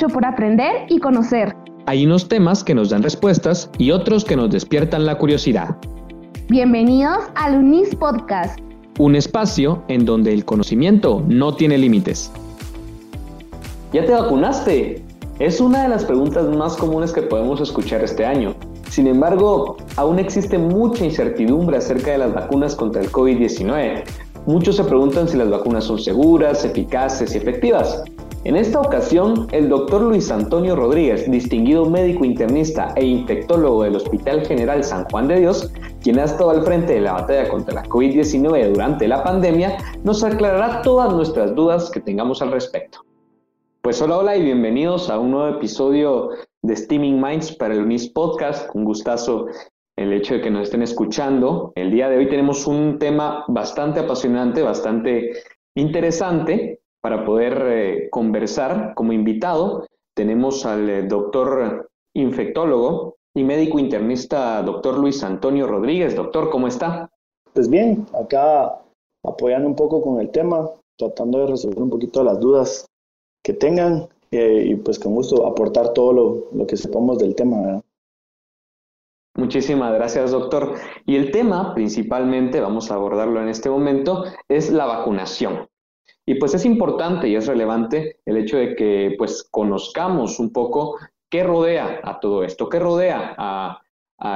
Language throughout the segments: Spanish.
mucho por aprender y conocer. Hay unos temas que nos dan respuestas y otros que nos despiertan la curiosidad. Bienvenidos al UNIS Podcast. Un espacio en donde el conocimiento no tiene límites. ¿Ya te vacunaste? Es una de las preguntas más comunes que podemos escuchar este año. Sin embargo, aún existe mucha incertidumbre acerca de las vacunas contra el COVID-19. Muchos se preguntan si las vacunas son seguras, eficaces y efectivas. En esta ocasión, el doctor Luis Antonio Rodríguez, distinguido médico internista e infectólogo del Hospital General San Juan de Dios, quien ha estado al frente de la batalla contra la COVID-19 durante la pandemia, nos aclarará todas nuestras dudas que tengamos al respecto. Pues hola, hola y bienvenidos a un nuevo episodio de Steaming Minds para el UNIS Podcast. Un gustazo el hecho de que nos estén escuchando. El día de hoy tenemos un tema bastante apasionante, bastante interesante para poder eh, conversar como invitado. Tenemos al eh, doctor infectólogo y médico internista, doctor Luis Antonio Rodríguez. Doctor, ¿cómo está? Pues bien, acá apoyando un poco con el tema, tratando de resolver un poquito las dudas que tengan eh, y pues con gusto aportar todo lo, lo que sepamos del tema. Muchísimas gracias, doctor. Y el tema, principalmente, vamos a abordarlo en este momento, es la vacunación. Y pues es importante y es relevante el hecho de que pues conozcamos un poco qué rodea a todo esto, qué rodea a,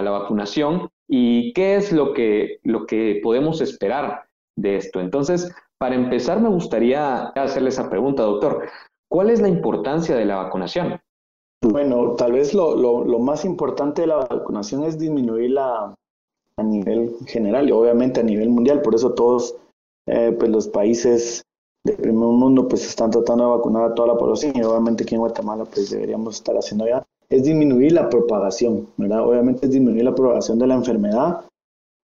la vacunación y qué es lo que, lo que podemos esperar de esto. Entonces, para empezar, me gustaría hacerle esa pregunta, doctor. ¿Cuál es la importancia de la vacunación? Bueno, tal vez lo, lo, más importante de la vacunación es disminuirla a nivel general y obviamente a nivel mundial. Por eso todos eh, pues los países del primer mundo pues están tratando de vacunar a toda la población y obviamente aquí en Guatemala pues deberíamos estar haciendo ya es disminuir la propagación, ¿verdad? Obviamente es disminuir la propagación de la enfermedad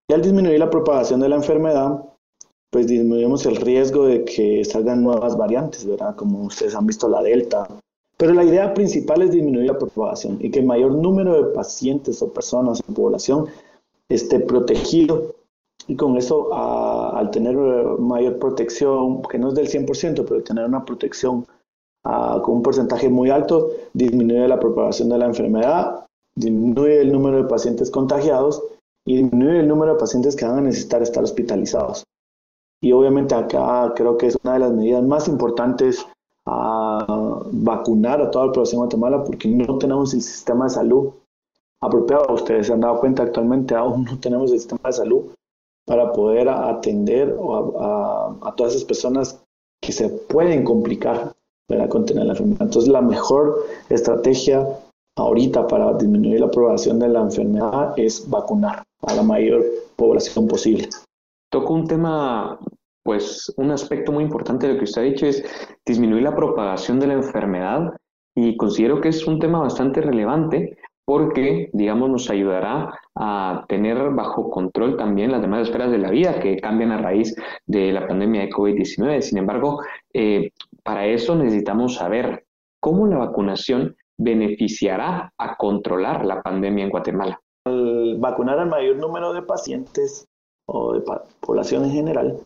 y al disminuir la propagación de la enfermedad pues disminuimos el riesgo de que salgan nuevas variantes, ¿verdad? Como ustedes han visto la delta. Pero la idea principal es disminuir la propagación y que el mayor número de pacientes o personas en población esté protegido y con eso, al tener eh, mayor protección, que no es del 100%, pero tener una protección con un porcentaje muy alto, disminuye la propagación de la enfermedad, disminuye el número de pacientes contagiados y disminuye el número de pacientes que van a necesitar estar hospitalizados. Y obviamente acá creo que es una de las medidas más importantes a vacunar a toda la población de Guatemala porque no tenemos el sistema de salud apropiado. Ustedes se han dado cuenta actualmente aún no tenemos el sistema de salud para poder atender a, todas esas personas que se pueden complicar para contener la enfermedad. Entonces, la mejor estrategia ahorita para disminuir la propagación de la enfermedad es vacunar a la mayor población posible. Toco un tema, pues un aspecto muy importante de lo que usted ha dicho es disminuir la propagación de la enfermedad y considero que es un tema bastante relevante porque, digamos, nos ayudará a tener bajo control también las demás esferas de la vida que cambian a raíz de la pandemia de COVID-19. Sin embargo, eh, para eso necesitamos saber cómo la vacunación beneficiará a controlar la pandemia en Guatemala. Al vacunar al mayor número de pacientes o de población en general,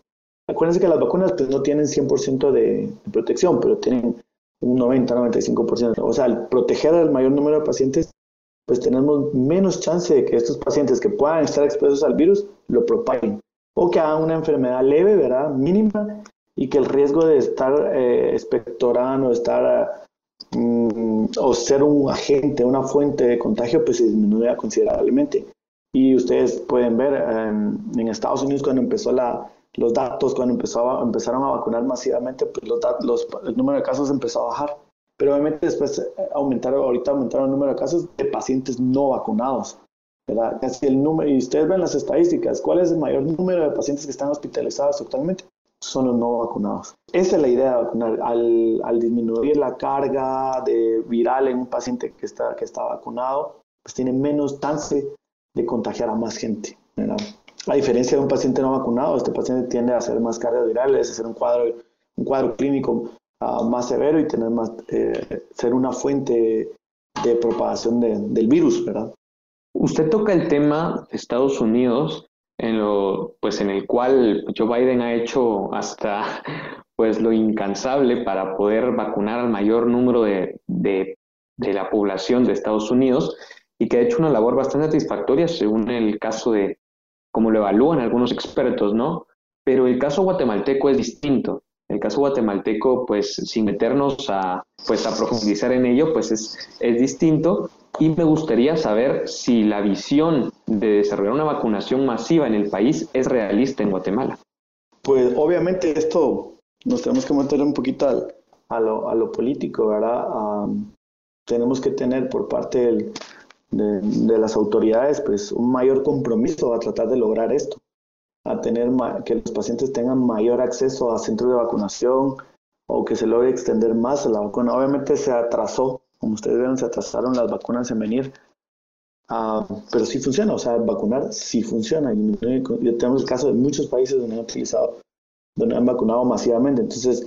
acuérdense que las vacunas pues, no tienen 100% de, protección, pero tienen un 90-95%. O sea, al proteger al mayor número de pacientes, pues tenemos menos chance de que estos pacientes que puedan estar expuestos al virus lo propaguen o que hagan una enfermedad leve, ¿verdad? Mínima y que el riesgo de estar eh, expectorando, estar mm, o ser un agente, una fuente de contagio, pues se disminuye considerablemente. Y ustedes pueden ver en Estados Unidos cuando empezó la, los datos, cuando empezó empezaron a vacunar masivamente, pues los, los, el número de casos empezó a bajar pero obviamente después eh, aumentaron, ahorita aumentaron el número de casos de pacientes no vacunados. ¿verdad? Casi el número, y ustedes ven las estadísticas, ¿cuál es el mayor número de pacientes que están hospitalizados actualmente? Son los no vacunados. Esa es la idea de vacunar. Al, al disminuir la carga de viral en un paciente que está, que está vacunado, pues tiene menos chance de contagiar a más gente. ¿verdad? A diferencia de un paciente no vacunado, este paciente tiende a hacer más cargas virales, a hacer un cuadro, un cuadro clínico más severo y tener más, eh, ser una fuente de propagación del virus, ¿verdad? Usted toca el tema de Estados Unidos en lo, pues en el cual Joe Biden ha hecho hasta pues lo incansable para poder vacunar al mayor número de, de, de la población de Estados Unidos y que ha hecho una labor bastante satisfactoria según el caso de, como lo evalúan algunos expertos, ¿no? Pero el caso guatemalteco es distinto. El caso guatemalteco, pues sin meternos a, pues, a profundizar en ello, pues es, es distinto. Y me gustaría saber si la visión de desarrollar una vacunación masiva en el país es realista en Guatemala. Pues obviamente esto nos tenemos que meter un poquito a, lo, a, lo, político, ¿verdad? tenemos que tener por parte de, de, las autoridades pues un mayor compromiso a tratar de lograr esto a tener que los pacientes tengan mayor acceso a centros de vacunación o que se logre extender más la vacuna. Obviamente se atrasó, como ustedes ven, se atrasaron las vacunas en venir, uh, pero sí funciona, o sea, vacunar sí funciona. Y tenemos el caso de muchos países donde han utilizado, donde han vacunado masivamente. Entonces,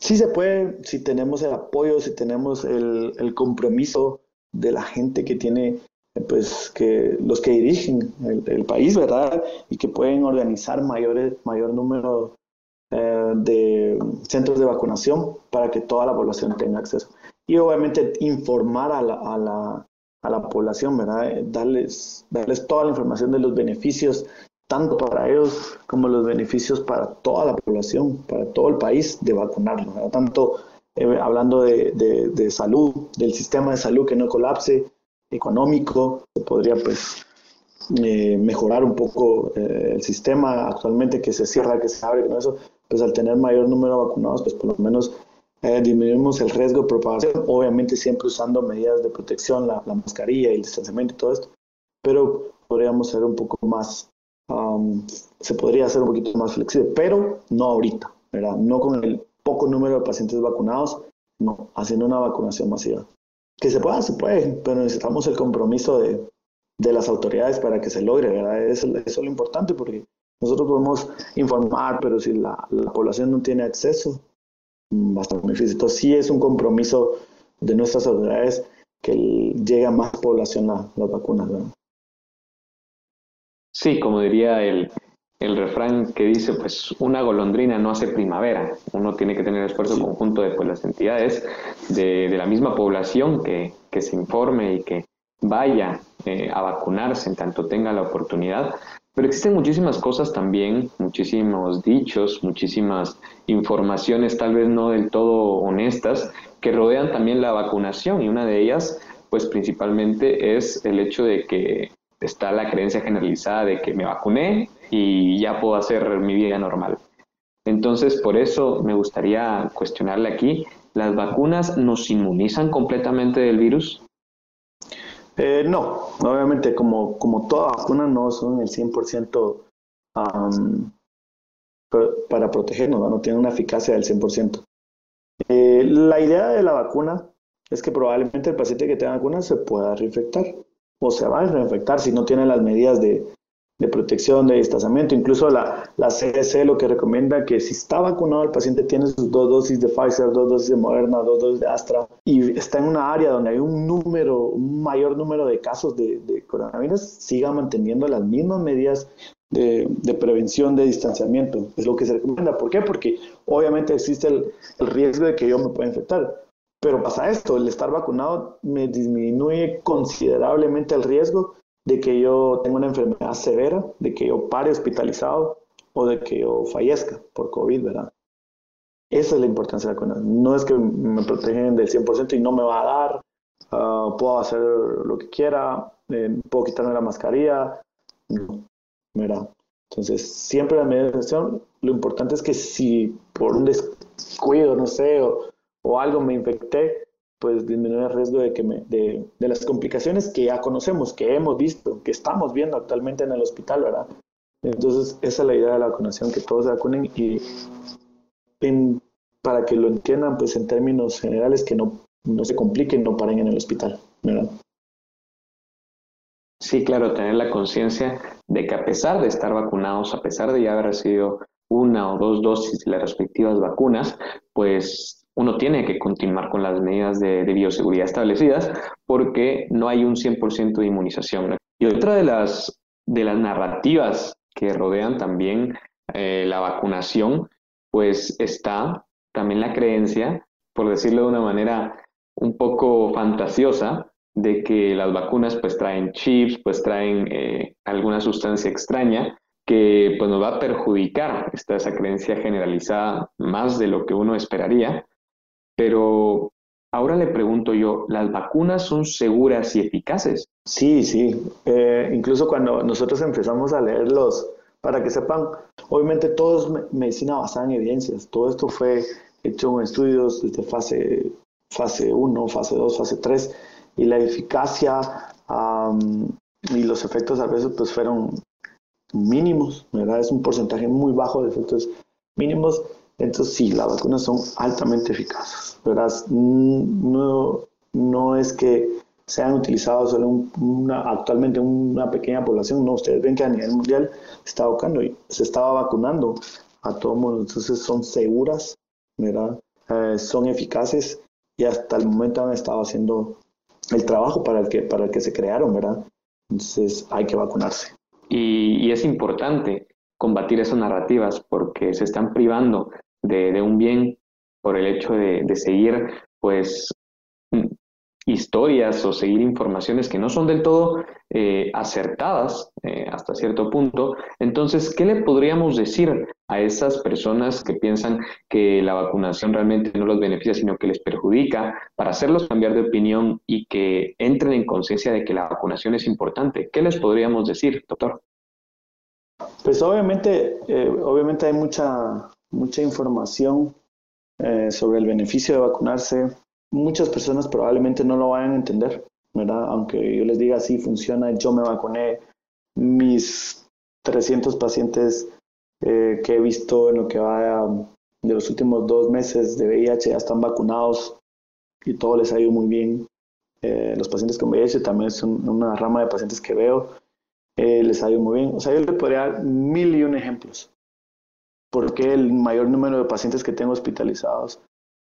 sí se puede, si tenemos el apoyo, si tenemos el, el compromiso de la gente que tiene pues que los que dirigen el, país, ¿verdad? Y que pueden organizar mayores, mayor número eh, de centros de vacunación para que toda la población tenga acceso. Y obviamente informar a la, a la, a la población, ¿verdad? Darles, darles toda la información de los beneficios, tanto para ellos como los beneficios para toda la población, para todo el país de vacunarlos, ¿verdad? Tanto eh, hablando de, de, de salud, del sistema de salud que no colapse, económico, se podría pues eh, mejorar un poco eh, el sistema actualmente que se cierra, que se abre, con eso, pues al tener mayor número de vacunados, pues por lo menos eh, disminuimos el riesgo de propagación, obviamente siempre usando medidas de protección, la, mascarilla y el distanciamiento y todo esto, pero podríamos ser un poco más, se podría hacer un poquito más flexible, pero no ahorita, ¿verdad? No con el poco número de pacientes vacunados, no, haciendo una vacunación masiva. Que se pueda, se puede, pero necesitamos el compromiso de, de las autoridades para que se logre, ¿verdad? Eso, es lo importante porque nosotros podemos informar, pero si la, la población no tiene acceso, va a estar muy difícil. Entonces sí es un compromiso de nuestras autoridades que llegue a más población las vacunas, ¿verdad? Sí, como diría el, el refrán que dice, pues una golondrina no hace primavera, uno tiene que tener esfuerzo conjunto de pues, las entidades de, de la misma población que, que, se informe y que vaya eh, a vacunarse en tanto tenga la oportunidad. Pero existen muchísimas cosas también, muchísimos dichos, muchísimas informaciones tal vez no del todo honestas que rodean también la vacunación. Y una de ellas pues principalmente es el hecho de que está la creencia generalizada de que me vacuné y ya puedo hacer mi vida normal. Entonces, por eso me gustaría cuestionarle aquí, ¿las vacunas nos inmunizan completamente del virus? Eh, no, obviamente como, como toda vacuna no son el 100% para protegernos, ¿no? no tienen una eficacia del 100%. Eh, la idea de la vacuna es que probablemente el paciente que tenga vacuna se pueda reinfectar o se va a reinfectar si no tiene las medidas de, de protección, de distanciamiento. Incluso la, la CDC lo que recomienda que si está vacunado el paciente tiene sus dos dosis de Pfizer, dos dosis de Moderna, dos dosis de Astra y está en una área donde hay un número, un mayor número de casos de, de coronavirus, siga manteniendo las mismas medidas de, de, prevención, de distanciamiento. Es lo que se recomienda. ¿Por qué? Porque obviamente existe el, el riesgo de que yo me pueda infectar. Pero pasa esto, el estar vacunado me disminuye considerablemente el riesgo de que yo tenga una enfermedad severa, de que yo pare hospitalizado o de que yo fallezca por COVID, ¿verdad? Esa es la importancia de la vacuna. No es que me protegen del 100% y no me va a dar, uh, puedo hacer lo que quiera, eh, puedo quitarme la mascarilla, no, ¿verdad? Entonces, siempre la medida de lo importante es que si por un descuido, no sé, o algo me infecté, pues disminuir el riesgo de, que me, de, de, las complicaciones que ya conocemos, que hemos visto, que estamos viendo actualmente en el hospital, ¿verdad? Entonces, esa es la idea de la vacunación, que todos se vacunen y para que lo entiendan, pues en términos generales, que no, no se compliquen, no paren en el hospital, ¿verdad? Sí, claro, tener la conciencia de que a pesar de estar vacunados, a pesar de ya haber recibido una o dos dosis de las respectivas vacunas, pues uno tiene que continuar con las medidas de, bioseguridad establecidas porque no hay un 100% de inmunización. Y otra de las, de las narrativas que rodean también eh, la vacunación, pues está también la creencia, por decirlo de una manera un poco fantasiosa, de que las vacunas pues traen chips, pues traen eh, alguna sustancia extraña que pues nos va a perjudicar. Está esa creencia generalizada más de lo que uno esperaría. Pero ahora le pregunto yo, ¿las vacunas son seguras y eficaces? Sí, sí. Eh, incluso cuando nosotros empezamos a leerlos, para que sepan, obviamente todo es medicina basada en evidencias. Todo esto fue hecho en estudios desde fase, fase 1, fase 2, fase 3 y la eficacia y los efectos a veces pues fueron mínimos, ¿verdad? Es un porcentaje muy bajo de efectos mínimos. Entonces sí, las vacunas son altamente eficaces, ¿verdad? No, no es que sean utilizados solo una, actualmente una pequeña población, no, ustedes ven que a nivel mundial se está vacunando, se estaba vacunando a todo mundo, entonces son seguras, ¿verdad? Eh, son eficaces y hasta el momento han estado haciendo el trabajo para el que, para el que se crearon, ¿verdad? Entonces hay que vacunarse. Y, es importante combatir esas narrativas porque se están privando de, un bien por el hecho de, seguir pues historias o seguir informaciones que no son del todo eh, acertadas eh, hasta cierto punto. Entonces, ¿qué le podríamos decir a esas personas que piensan que la vacunación realmente no los beneficia, sino que les perjudica, para hacerlos cambiar de opinión y que entren en conciencia de que la vacunación es importante? ¿Qué les podríamos decir, doctor? Pues obviamente, eh, obviamente hay mucha, mucha información sobre el beneficio de vacunarse muchas personas probablemente no lo vayan a entender, ¿verdad? Aunque yo les diga, sí, funciona, yo me vacuné, mis 300 pacientes eh, que he visto en lo que va de los últimos dos meses de VIH ya están vacunados y todo les ha ido muy bien. Eh, los pacientes con VIH también son una rama de pacientes que veo, eh, les ha ido muy bien. O sea, yo le podría dar mil y un ejemplos. Porque el mayor número de pacientes que tengo hospitalizados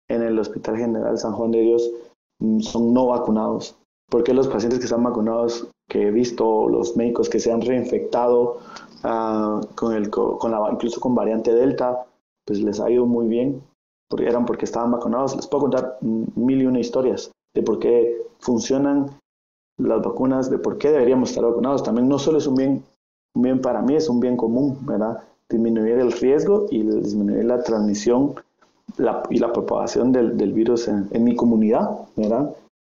en el Hospital General San Juan de Dios mm, son no vacunados. Porque los pacientes que están vacunados, que he visto, los médicos que se han reinfectado uh, con el, con la, incluso con variante Delta, pues les ha ido muy bien, porque eran porque estaban vacunados. Les puedo contar mil y una historias de por qué funcionan las vacunas, de por qué deberíamos estar vacunados. También no solo es un bien, un bien para mí, es un bien común, ¿verdad? Disminuir el riesgo y disminuir la transmisión y la propagación del, virus en, mi comunidad, ¿verdad?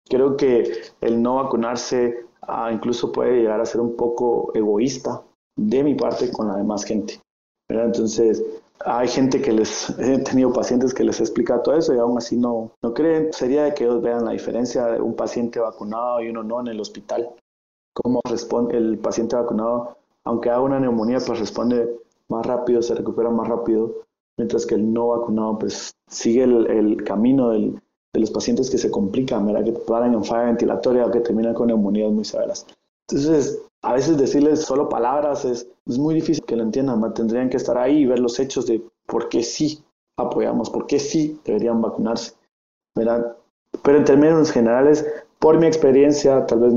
Creo que el no vacunarse ah, incluso puede llegar a ser un poco egoísta de mi parte con la demás gente, ¿verdad? Entonces, hay gente que les, he tenido pacientes que les he explicado todo eso y aún así no, no creen. Sería de que ellos vean la diferencia de un paciente vacunado y uno no en el hospital. Cómo responde el paciente vacunado, aunque haga una neumonía, pues responde más rápido, se recupera más rápido mientras que el no vacunado pues sigue el, camino de los pacientes que se complican, ¿verdad? que paran en falla ventilatoria o que terminan con neumonías muy severas. Entonces, a veces decirles solo palabras es, es muy difícil que lo entiendan, tendrían que estar ahí y ver los hechos de por qué sí apoyamos, por qué sí deberían vacunarse. ¿verdad? Pero en términos generales, por mi experiencia, tal vez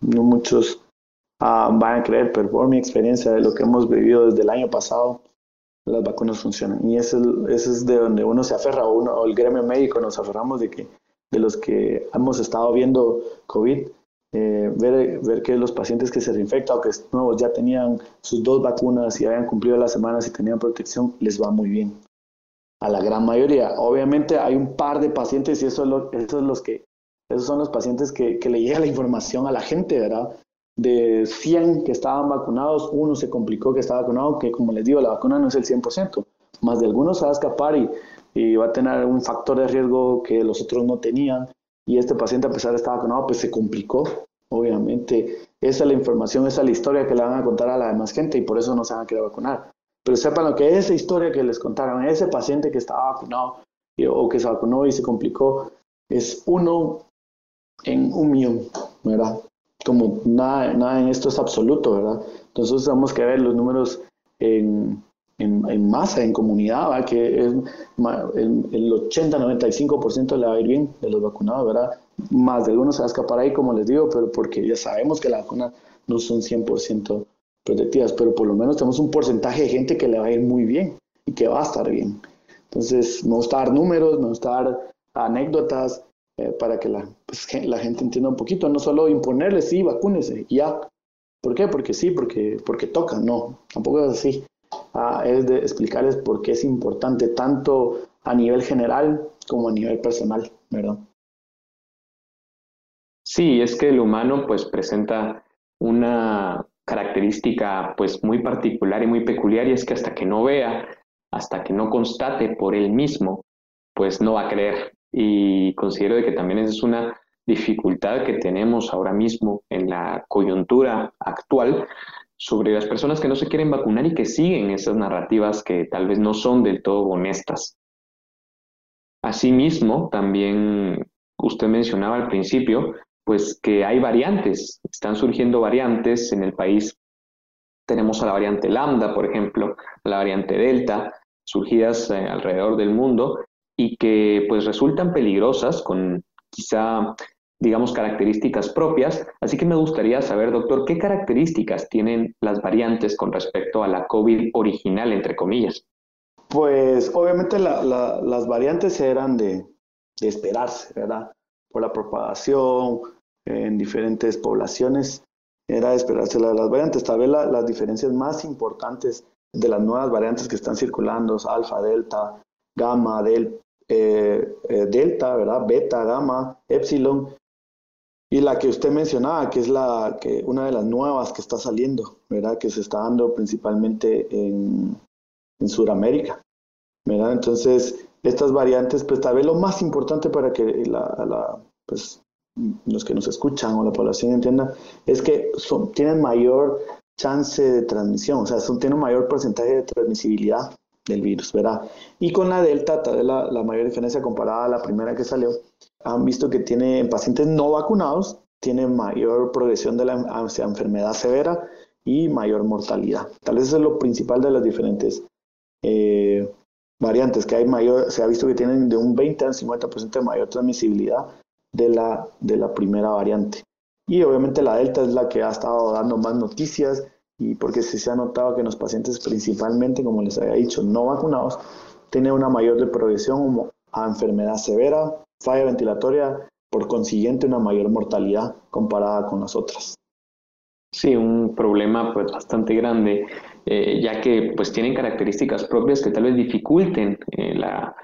no muchos ah, van a creer, pero por mi experiencia de lo que hemos vivido desde el año pasado, las vacunas funcionan. Y eso, es de donde uno se aferra, o el gremio médico nos aferramos de que de los que hemos estado viendo COVID, eh, ver, ver que los pacientes que se reinfectan o que nuevos ya tenían sus dos vacunas y habían cumplido las semanas y tenían protección, les va muy bien. A la gran mayoría. Obviamente hay un par de pacientes y eso es lo, eso es los que, esos son los pacientes que, que le llega la información a la gente, ¿verdad? de 100 que estaban vacunados, uno se complicó que estaba vacunado, que como les digo, la vacuna no es el 100%, más de algunos se va a escapar y, va a tener un factor de riesgo que los otros no tenían. Y este paciente, a pesar de estar vacunado, pues se complicó. Obviamente, esa es la información, esa es la historia que le van a contar a la demás gente y por eso no se van a querer vacunar. Pero sepan lo que esa historia que les contaron, ese paciente que estaba vacunado o que se vacunó y se complicó, es uno en un millón, ¿verdad? como nada, nada en esto es absoluto, ¿verdad? Entonces tenemos que ver los números en, en, masa, en comunidad, ¿verdad? que el, el 80-95% le va a ir bien de los vacunados, ¿verdad? Más de uno se va a escapar ahí, como les digo, pero porque ya sabemos que las vacunas no son 100% protectivas, pero por lo menos tenemos un porcentaje de gente que le va a ir muy bien y que va a estar bien. Entonces, me gusta dar números, me gusta dar anécdotas eh, para que la, pues, la gente entienda un poquito, no solo imponerle, sí, vacúnese, ya. ¿Por qué? Porque sí, porque, porque toca, no, tampoco es así. Ah, es de explicarles por qué es importante tanto a nivel general como a nivel personal, ¿verdad? Sí, es que el humano pues presenta una característica pues muy particular y muy peculiar y es que hasta que no vea, hasta que no constate por él mismo, pues no va a creer. Y considero que también es una dificultad que tenemos ahora mismo en la coyuntura actual sobre las personas que no se quieren vacunar y que siguen esas narrativas que tal vez no son del todo honestas. Asimismo, también usted mencionaba al principio, pues que hay variantes, están surgiendo variantes en el país. Tenemos a la variante lambda, por ejemplo, a la variante delta, surgidas eh, alrededor del mundo y que pues resultan peligrosas con quizá digamos características propias. Así que me gustaría saber, doctor, qué características tienen las variantes con respecto a la COVID original, entre comillas. Pues obviamente las variantes eran de, esperarse, ¿verdad? Por la propagación en diferentes poblaciones, era de esperarse las variantes. Tal vez las diferencias más importantes de las nuevas variantes que están circulando, alfa, delta, gamma, del, eh, eh, delta, ¿verdad? Beta, gamma, epsilon, y la que usted mencionaba, que es la que una de las nuevas que está saliendo, ¿verdad? Que se está dando principalmente en, en Sudamérica. ¿verdad? Entonces, estas variantes, pues tal vez lo más importante para que la, pues, los que nos escuchan o la población entienda, es que son, tienen mayor chance de transmisión, o sea, son, tienen un mayor porcentaje de transmisibilidad del virus, ¿verdad? Y con la delta, tal vez la, mayor diferencia comparada a la primera que salió, han visto que tiene en pacientes no vacunados, tiene mayor progresión de la hacia enfermedad severa y mayor mortalidad. Tal vez eso es lo principal de las diferentes eh, variantes, que hay mayor, se ha visto que tienen de un 20 al 50% de mayor transmisibilidad de la, de la primera variante. Y obviamente la delta es la que ha estado dando más noticias y porque se ha notado que los pacientes principalmente, como les había dicho, no vacunados, tienen una mayor progresión a enfermedad severa, falla ventilatoria, por consiguiente una mayor mortalidad comparada con las otras. Sí, un problema pues bastante grande, eh, ya que pues tienen características propias que tal vez dificulten eh, la,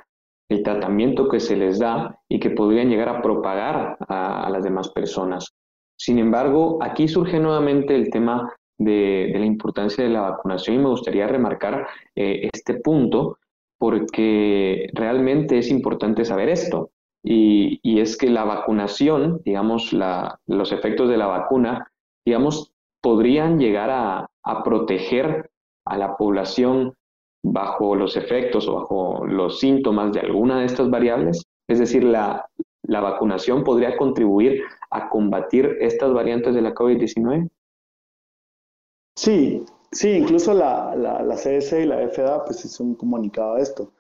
el tratamiento que se les da y que podrían llegar a propagar a, las demás personas. Sin embargo, aquí surge nuevamente el tema de, la importancia de la vacunación y me gustaría remarcar eh, este punto porque realmente es importante saber esto. Y, es que la vacunación, digamos, la, los efectos de la vacuna, digamos, podrían llegar a, proteger a la población bajo los efectos o bajo los síntomas de alguna de estas variables? Es decir, la, vacunación podría contribuir a combatir estas variantes de la COVID-19? Sí, sí, incluso la, la, la, CS y la FDA pues hizo un comunicado de esto,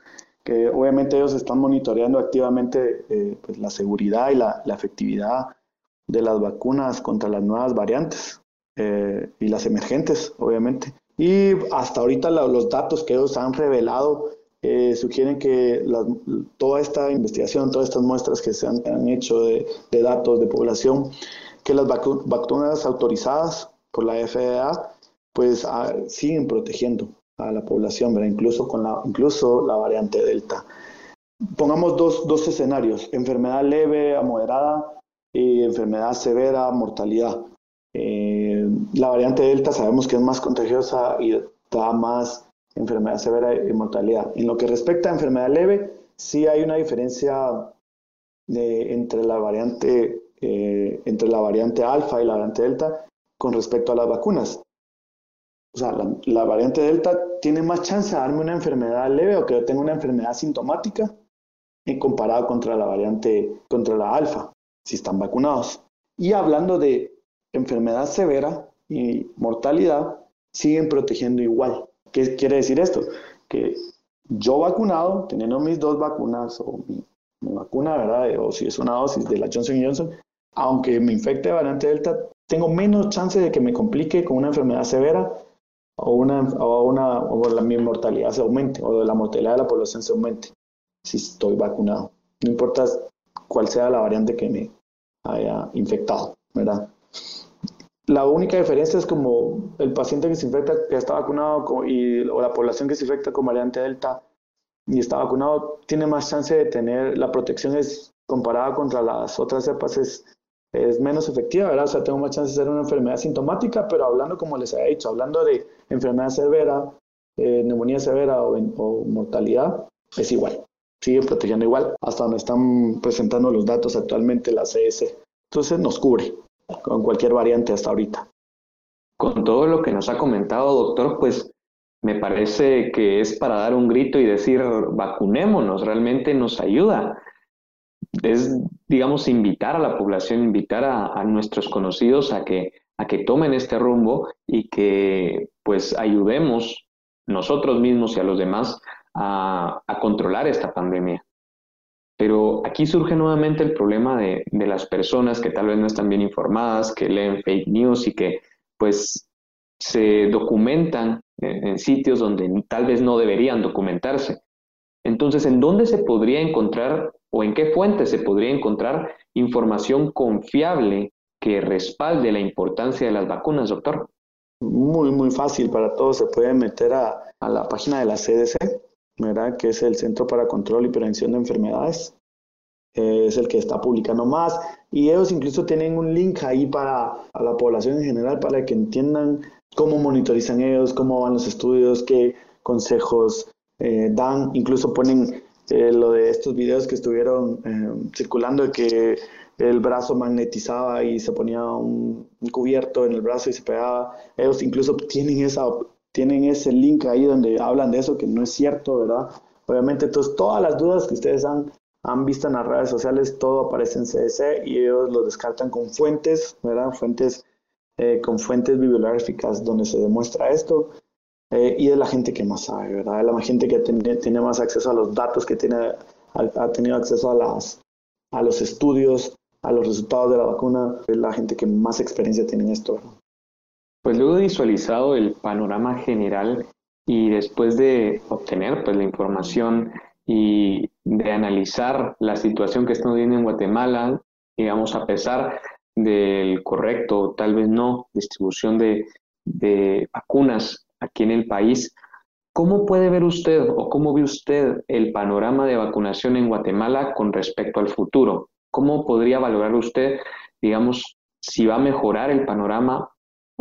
que obviamente ellos están monitoreando activamente eh, pues, la seguridad y la, la efectividad de las vacunas contra las nuevas variantes. Eh, y las emergentes, obviamente. Y hasta ahorita los datos que ellos han revelado eh, sugieren que toda esta investigación, todas estas muestras que se han, hecho de, datos de población, que las vacunas autorizadas por la FDA, pues ah, siguen protegiendo a la población. Incluso con la, incluso la variante Delta. Pongamos dos, dos escenarios, enfermedad leve a moderada y enfermedad severa, mortalidad. Eh, la variante Delta sabemos que es más contagiosa y da más enfermedad severa y mortalidad. En lo que respecta a enfermedad leve, sí hay una diferencia entre la variante eh, entre la variante alfa y la variante delta con respecto a las vacunas. O sea, la, variante delta tiene más chance de darme una enfermedad leve o que yo tenga una enfermedad sintomática en comparado contra la variante contra la alfa, si están vacunados. Y hablando de enfermedad severa y mortalidad siguen protegiendo igual. ¿Qué quiere decir esto? Que yo vacunado, teniendo mis dos vacunas o mi, vacuna, ¿verdad? O si es una dosis de la Johnson Johnson, aunque me infecte variante Delta, tengo menos chance de que me complique con una enfermedad severa o una, o una o la, mi mortalidad se aumente o la mortalidad de la población se aumente si estoy vacunado. No importa cuál sea la variante que me haya infectado, ¿verdad? La única diferencia es como el paciente que se infecta, que está vacunado y, o la población que se infecta con variante Delta y está vacunado, tiene más chance de tener, la protección es comparada contra las otras cepas es, es menos efectiva, ¿verdad? O sea, tengo más chance de ser una enfermedad sintomática, pero hablando, como les había dicho, hablando de enfermedad severa, eh, neumonía severa o, o mortalidad, es igual sigue protegiendo igual hasta donde están presentando los datos actualmente la CS. Entonces nos cubre con cualquier variante hasta ahorita. Con todo lo que nos ha comentado, doctor, pues me parece que es para dar un grito y decir vacunémonos, realmente nos ayuda. Es, digamos, invitar a la población, invitar a, nuestros conocidos a que, a que tomen este rumbo y que pues ayudemos nosotros mismos y a los demás a, controlar esta pandemia. Pero aquí surge nuevamente el problema de, las personas que tal vez no están bien informadas, que leen fake news y que pues se documentan en, sitios donde tal vez no deberían documentarse. Entonces, ¿en dónde se podría encontrar o en qué fuente se podría encontrar información confiable que respalde la importancia de las vacunas, doctor? Muy, muy fácil para todos. Se puede meter a la página de la CDC, que es el Centro para Control y Prevención de Enfermedades. es el que está publicando más y ellos incluso tienen un link ahí para la población en general para que entiendan cómo monitorizan ellos, cómo van los estudios, qué consejos eh, dan. Incluso ponen eh, lo de estos videos que estuvieron eh, circulando de que el brazo magnetizaba y se ponía un, un, cubierto en el brazo y se pegaba. Ellos incluso tienen esa tienen ese link ahí donde hablan de eso, que no es cierto, ¿verdad? Obviamente, entonces todas las dudas que ustedes han, han visto en las redes sociales, todo aparece en CDC y ellos lo descartan con fuentes, ¿verdad? Fuentes, eh, con fuentes bibliográficas donde se demuestra esto. Eh, y es la gente que más sabe, ¿verdad? Es la gente que tiene, tiene más acceso a los datos, que tiene, ha, tenido acceso a, las, a los estudios, a los resultados de la vacuna, es la gente que más experiencia tiene en esto. ¿verdad? Pues luego visualizado el panorama general y después de obtener pues, la información y de analizar la situación que estamos viendo en Guatemala, digamos, a pesar del correcto, tal vez no, distribución de, de vacunas aquí en el país, ¿cómo puede ver usted o cómo ve usted el panorama de vacunación en Guatemala con respecto al futuro? ¿Cómo podría valorar usted, digamos, si va a mejorar el panorama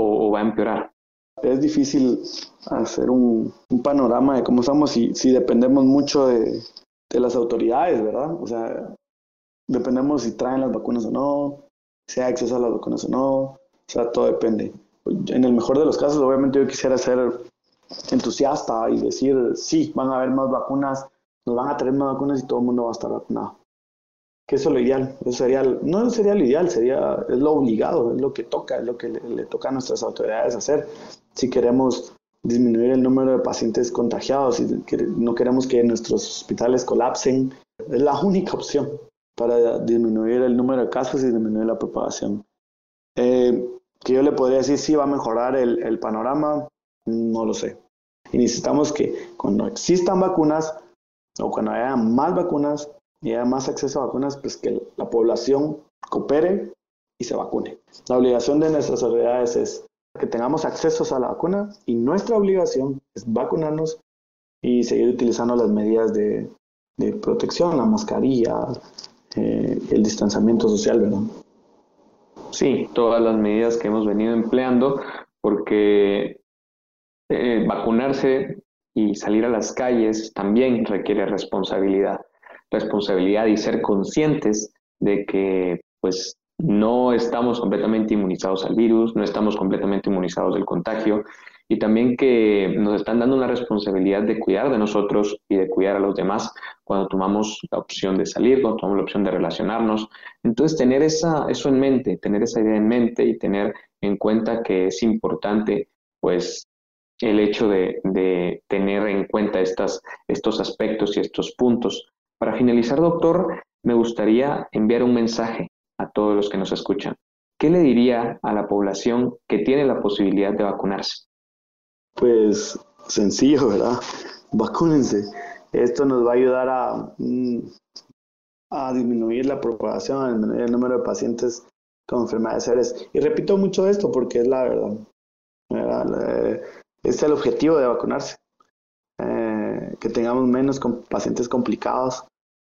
o, va a empeorar? Es difícil hacer un, panorama de cómo estamos si, si dependemos mucho de, de, las autoridades, ¿verdad? O sea, dependemos si traen las vacunas o no, si hay acceso a las vacunas o no, o sea, todo depende. En el mejor de los casos, obviamente yo quisiera ser entusiasta y decir, sí, van a haber más vacunas, nos van a traer más vacunas y todo el mundo va a estar vacunado que eso es lo ideal. Eso sería, no sería lo ideal, sería, es lo obligado, es lo que toca, es lo que le, toca a nuestras autoridades hacer. Si queremos disminuir el número de pacientes contagiados, y no queremos que nuestros hospitales colapsen, es la única opción para disminuir el número de casos y disminuir la propagación. Eh, que yo le podría decir si va a mejorar el, el panorama, no lo sé. Y necesitamos que cuando existan vacunas o cuando haya más vacunas, y haya más acceso a vacunas, pues que la población coopere y se vacune. La obligación de nuestras autoridades es que tengamos acceso a la vacuna y nuestra obligación es vacunarnos y seguir utilizando las medidas de, de protección, la mascarilla, eh, el distanciamiento social, ¿verdad? Sí, todas las medidas que hemos venido empleando, porque eh, vacunarse y salir a las calles también requiere responsabilidad responsabilidad y ser conscientes de que pues no estamos completamente inmunizados al virus, no estamos completamente inmunizados del contagio y también que nos están dando una responsabilidad de cuidar de nosotros y de cuidar a los demás cuando tomamos la opción de salir, cuando tomamos la opción de relacionarnos. Entonces, tener esa, eso en mente, tener esa idea en mente y tener en cuenta que es importante, pues, el hecho de, de tener en cuenta estas, estos aspectos y estos puntos para finalizar, doctor, me gustaría enviar un mensaje a todos los que nos escuchan. ¿Qué le diría a la población que tiene la posibilidad de vacunarse? pues sencillo, ¿verdad? Vacúnense. Esto nos va a ayudar a, mm, a disminuir la propagación, el, número de pacientes con enfermedades serias. Y repito mucho esto porque es la verdad. Es el objetivo de vacunarse. Eh, que tengamos menos pacientes complicados,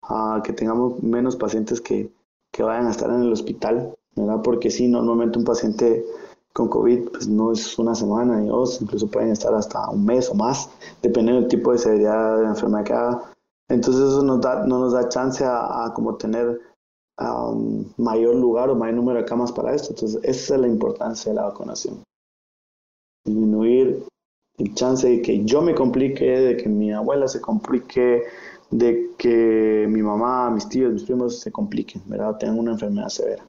uh, que tengamos menos pacientes que, que, vayan a estar en el hospital, ¿verdad? Porque si normalmente un paciente con COVID pues no es una semana ni dos, incluso pueden estar hasta un mes o más, dependiendo del tipo de severidad de la enfermedad que haga. Entonces eso nos da, no nos da chance a, como tener um, mayor lugar o mayor número de camas para esto. Entonces esa es la importancia de la vacunación. Disminuir el chance de que yo me complique, de que mi abuela se complique, de que mi mamá, mis tíos, mis primos se compliquen, ¿verdad? Tengan una enfermedad severa.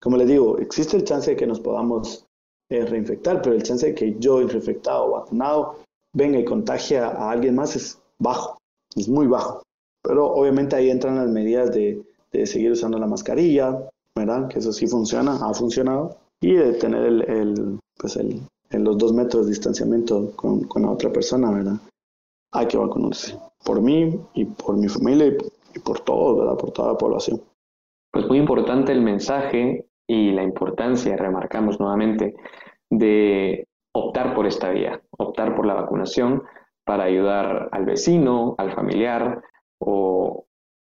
Como les digo, existe el chance de que nos podamos eh, reinfectar, pero el chance de que yo, infectado o vacunado, venga y contagie a, alguien más es bajo, es muy bajo. Pero obviamente ahí entran las medidas de, de seguir usando la mascarilla, ¿verdad? Que eso sí funciona, ha funcionado, y de tener el, el pues el, en los dos metros de distanciamiento con, con la otra persona, ¿verdad? Hay que vacunarse. Por mí y por mi familia y por, todos, ¿verdad? Por toda la población. Pues muy importante el mensaje y la importancia, remarcamos nuevamente, de optar por esta vía, optar por la vacunación para ayudar al vecino, al familiar o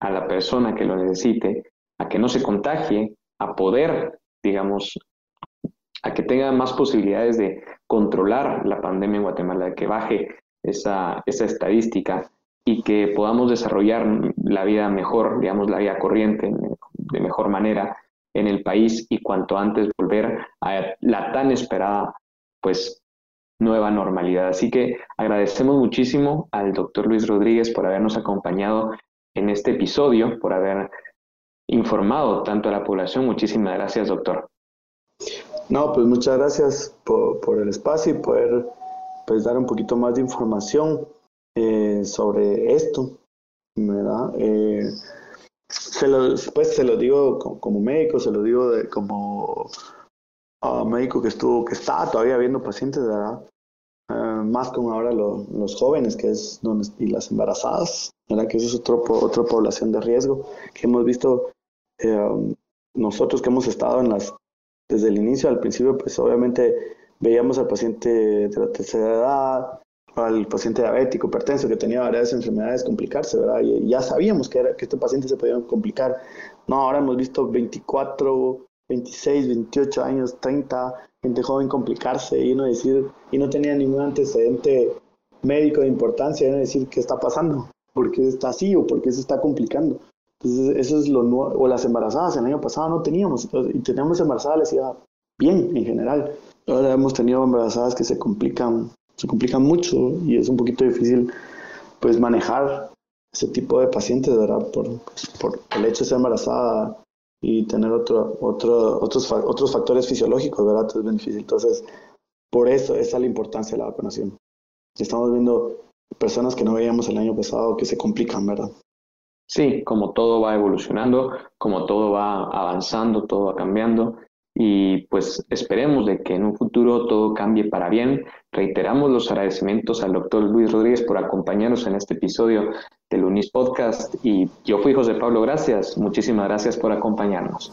a la persona que lo necesite a que no se contagie, a poder, digamos, a que tenga más posibilidades de controlar la pandemia en Guatemala, que baje esa, esa estadística y que podamos desarrollar la vida mejor, digamos, la vida corriente de mejor manera en el país y cuanto antes volver a la tan esperada, pues, nueva normalidad. Así que agradecemos muchísimo al doctor Luis Rodríguez por habernos acompañado en este episodio, por haber informado tanto a la población. Muchísimas gracias, doctor. No, pues muchas gracias por, el espacio y poder pues, dar un poquito más de información eh, sobre esto, ¿verdad? Eh, se lo, pues se lo digo como, médico, se lo digo como uh, médico que estuvo, que está todavía viendo pacientes, ¿verdad? Uh, más como ahora los jóvenes, que es donde, y las embarazadas, ¿verdad? Que eso es otro, otra población de riesgo que hemos visto eh, nosotros que hemos estado en las desde el inicio, al principio, pues obviamente veíamos al paciente de la tercera edad, al paciente diabético, hipertenso, que tenía varias enfermedades complicarse, ¿verdad? Y ya sabíamos que, era, que se podía complicar. No, ahora hemos visto 24, 26, 28 años, 30, gente joven complicarse y no decir, y no tenía ningún antecedente médico de importancia, y no decir qué está pasando, por qué está así o por qué se está complicando. Entonces, eso es lo nuevo. O las embarazadas, el año pasado no teníamos. Y teníamos embarazadas, les iba bien en general. Ahora hemos tenido embarazadas que se complican, se complican mucho y es un poquito difícil pues manejar ese tipo de pacientes, ¿verdad? Por, por el hecho de ser embarazada y tener otro, otro, otros, otros factores fisiológicos, ¿verdad? Es bien. Entonces, por eso, es la importancia de la vacunación. Estamos viendo personas que no veíamos el año pasado que se complican, ¿verdad? Sí, como todo va evolucionando, como todo va avanzando, todo va cambiando y pues esperemos de que en un futuro todo cambie para bien. Reiteramos los agradecimientos al doctor Luis Rodríguez por acompañarnos en este episodio del Unis Podcast y yo fui José Pablo, gracias, muchísimas gracias por acompañarnos.